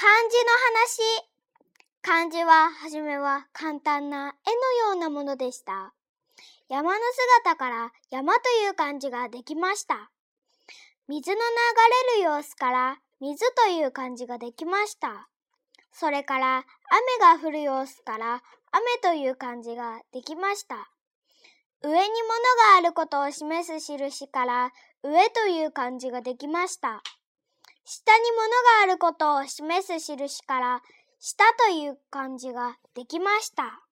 漢字の話。漢字は、はじめは簡単な絵のようなものでした。山の姿から山という漢字ができました。水の流れる様子から水という漢字ができました。それから雨が降る様子から雨という漢字ができました。上に物があることを示す印から上という漢字ができました。下に物があることを示す印から下という漢字ができました。